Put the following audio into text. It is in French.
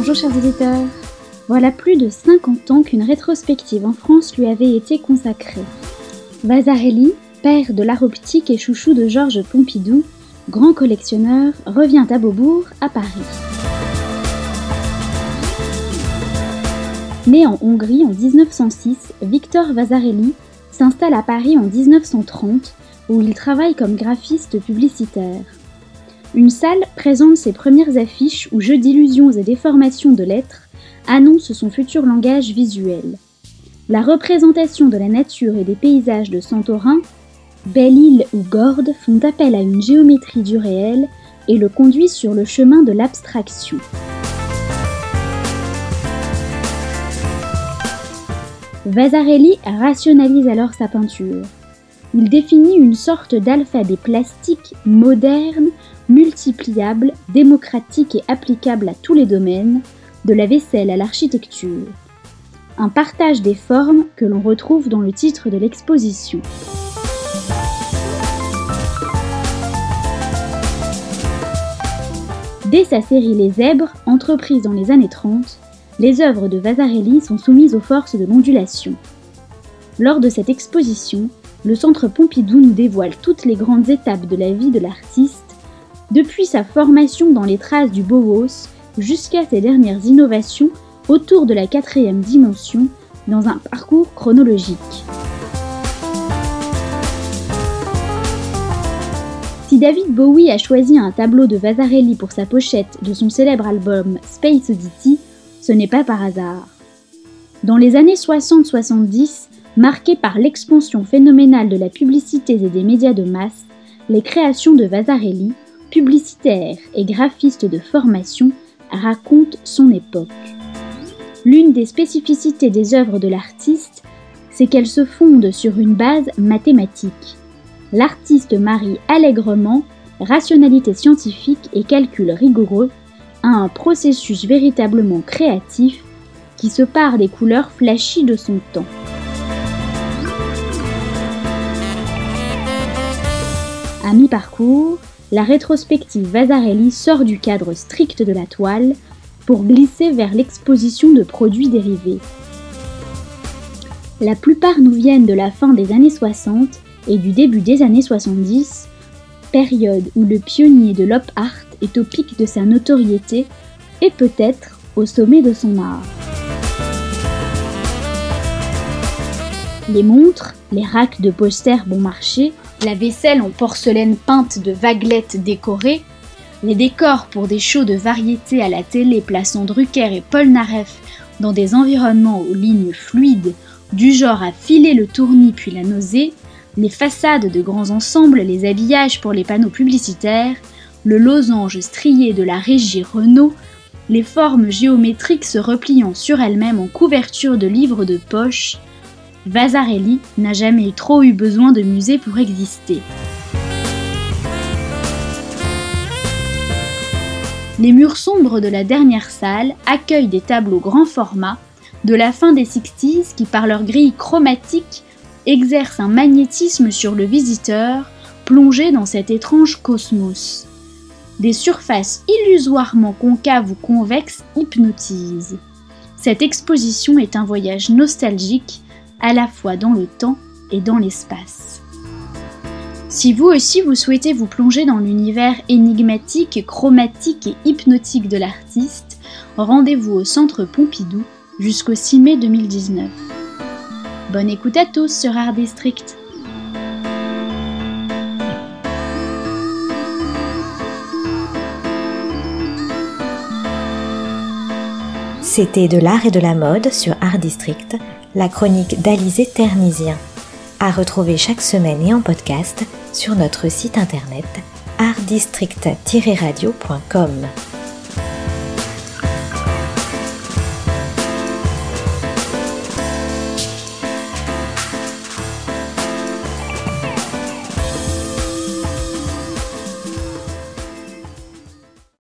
Bonjour chers auditeurs. Voilà plus de 50 ans qu'une rétrospective en France lui avait été consacrée. Vasarely, père de l'art optique et chouchou de Georges Pompidou, grand collectionneur, revient à Beaubourg, à Paris. Né en Hongrie en 1906, Victor Vasarely s'installe à Paris en 1930 où il travaille comme graphiste publicitaire. Une salle présente ses premières affiches où jeux d'illusions et déformations de lettres annonce son futur langage visuel. La représentation de la nature et des paysages de Santorin, Belle-Île ou Gordes font appel à une géométrie du réel et le conduisent sur le chemin de l'abstraction. Vasarely rationalise alors sa peinture. Il définit une sorte d'alphabet plastique moderne, multipliable, démocratique et applicable à tous les domaines, de la vaisselle à l'architecture. Un partage des formes que l'on retrouve dans le titre de l'exposition. Dès sa série Les Zèbres, entreprise dans les années 30, les œuvres de Vasarely sont soumises aux forces de l'ondulation. Lors de cette exposition, le Centre Pompidou nous dévoile toutes les grandes étapes de la vie de l'artiste, depuis sa formation dans les traces du Bauhaus jusqu'à ses dernières innovations autour de la quatrième dimension dans un parcours chronologique. Si David Bowie a choisi un tableau de Vasarely pour sa pochette de son célèbre album Space Oddity, ce n'est pas par hasard. Dans les années 60-70, marquées par l'expansion phénoménale de la publicité et des médias de masse, les créations de Vasarely, publicitaire et graphiste de formation, racontent son époque. L'une des spécificités des œuvres de l'artiste, c'est qu'elles se fondent sur une base mathématique. L'artiste marie allègrement rationalité scientifique et calcul rigoureux à un processus véritablement créatif qui se part des couleurs flashy de son temps. À mi-parcours, la rétrospective Vasarely sort du cadre strict de la toile pour glisser vers l'exposition de produits dérivés. La plupart nous viennent de la fin des années 60 et du début des années 70, période où le pionnier de l'op art est au pic de sa notoriété et peut-être au sommet de son art. Les montres, les racks de posters bon marché, la vaisselle en porcelaine peinte de vaguelettes décorées, les décors pour des shows de variété à la télé plaçant Drucker et Paul Naref dans des environnements aux lignes fluides, du genre à filer le tournis puis la nausée, les façades de grands ensembles, les habillages pour les panneaux publicitaires, le losange strié de la régie Renault, les formes géométriques se repliant sur elles-mêmes en couverture de livres de poche, Vasarely n'a jamais trop eu besoin de musée pour exister. Les murs sombres de la dernière salle accueillent des tableaux grand format de la fin des 60s qui, par leur grille chromatique, exercent un magnétisme sur le visiteur plongé dans cet étrange cosmos des surfaces illusoirement concaves ou convexes hypnotisent. Cette exposition est un voyage nostalgique à la fois dans le temps et dans l'espace. Si vous aussi vous souhaitez vous plonger dans l'univers énigmatique, chromatique et hypnotique de l'artiste, rendez-vous au Centre Pompidou jusqu'au 6 mai 2019. Bonne écoute à tous sur Art District. C'était de l'art et de la mode sur Art District, la chronique d'Alizé Ternisien. À retrouver chaque semaine et en podcast sur notre site internet artdistrict-radio.com.